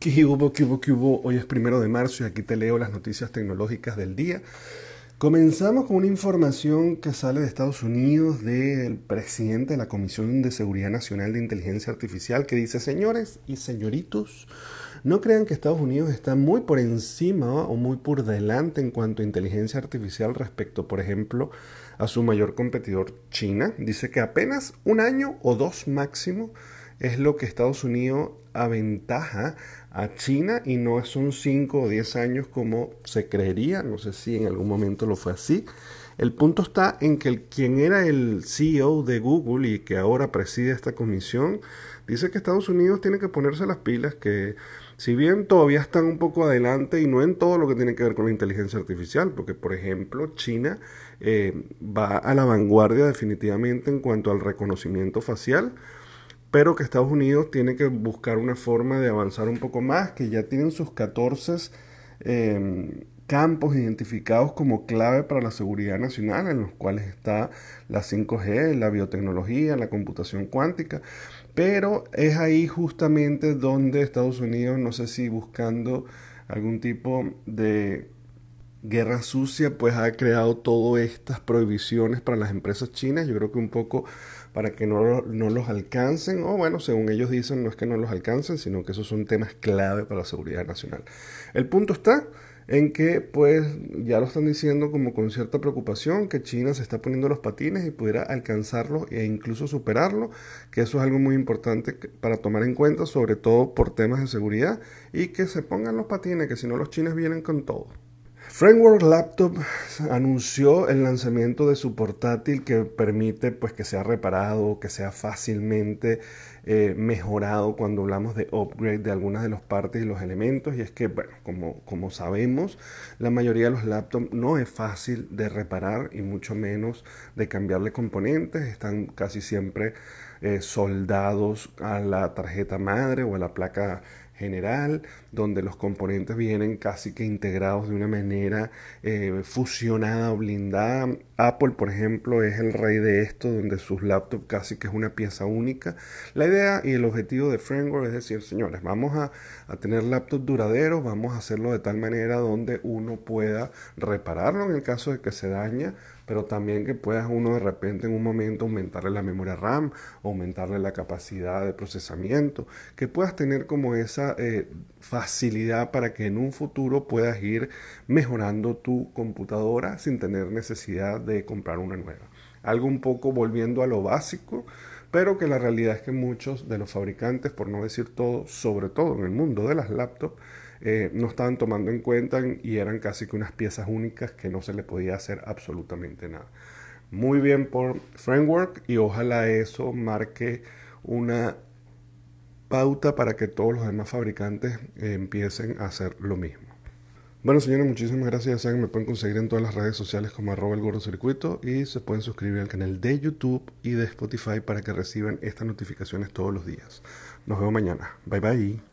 ¿Qué hubo, qué hubo, qué hubo? Hoy es primero de marzo y aquí te leo las noticias tecnológicas del día. Comenzamos con una información que sale de Estados Unidos del presidente de la Comisión de Seguridad Nacional de Inteligencia Artificial que dice, señores y señoritos, no crean que Estados Unidos está muy por encima o muy por delante en cuanto a inteligencia artificial respecto, por ejemplo, a su mayor competidor China. Dice que apenas un año o dos máximo es lo que Estados Unidos aventaja a China y no son 5 o 10 años como se creería, no sé si en algún momento lo fue así. El punto está en que el, quien era el CEO de Google y que ahora preside esta comisión, dice que Estados Unidos tiene que ponerse las pilas, que si bien todavía están un poco adelante y no en todo lo que tiene que ver con la inteligencia artificial, porque por ejemplo China eh, va a la vanguardia definitivamente en cuanto al reconocimiento facial, pero que Estados Unidos tiene que buscar una forma de avanzar un poco más, que ya tienen sus 14 em, campos identificados como clave para la seguridad nacional, en los cuales está la 5G, la biotecnología, la computación cuántica, pero es ahí justamente donde Estados Unidos, no sé si buscando algún tipo de guerra sucia, pues ha creado todas estas prohibiciones para las empresas chinas, yo creo que un poco para que no, no, los alcancen, o bueno, según ellos dicen, no es que no los alcancen, sino que esos son temas clave para la seguridad nacional. El punto está en que pues ya lo están diciendo como con cierta preocupación que China se está poniendo los patines y pudiera alcanzarlo e incluso superarlo, que eso es algo muy importante para tomar en cuenta, sobre todo por temas de seguridad y que se pongan los patines, que si no los chinos vienen con todo. Framework Laptop anunció el lanzamiento de su portátil que permite pues que sea reparado, que sea fácilmente eh, mejorado cuando hablamos de upgrade de algunas de las partes y los elementos. Y es que bueno como, como sabemos la mayoría de los laptops no es fácil de reparar y mucho menos de cambiarle componentes. Están casi siempre eh, soldados a la tarjeta madre o a la placa general, donde los componentes vienen casi que integrados de una manera eh, fusionada o blindada. Apple, por ejemplo, es el rey de esto, donde sus laptops casi que es una pieza única. La idea y el objetivo de Framework es decir, señores, vamos a, a tener laptops duraderos, vamos a hacerlo de tal manera donde uno pueda repararlo en el caso de que se daña, pero también que puedas uno de repente en un momento aumentarle la memoria RAM, aumentarle la capacidad de procesamiento, que puedas tener como esa eh, facilidad para que en un futuro puedas ir mejorando tu computadora sin tener necesidad de comprar una nueva. Algo un poco volviendo a lo básico, pero que la realidad es que muchos de los fabricantes, por no decir todo, sobre todo en el mundo de las laptops, eh, no estaban tomando en cuenta y eran casi que unas piezas únicas que no se le podía hacer absolutamente nada. Muy bien por Framework y ojalá eso marque una pauta para que todos los demás fabricantes eh, empiecen a hacer lo mismo. Bueno, señores, muchísimas gracias. me pueden conseguir en todas las redes sociales como arroba el gordo circuito y se pueden suscribir al canal de YouTube y de Spotify para que reciban estas notificaciones todos los días. Nos vemos mañana. Bye bye.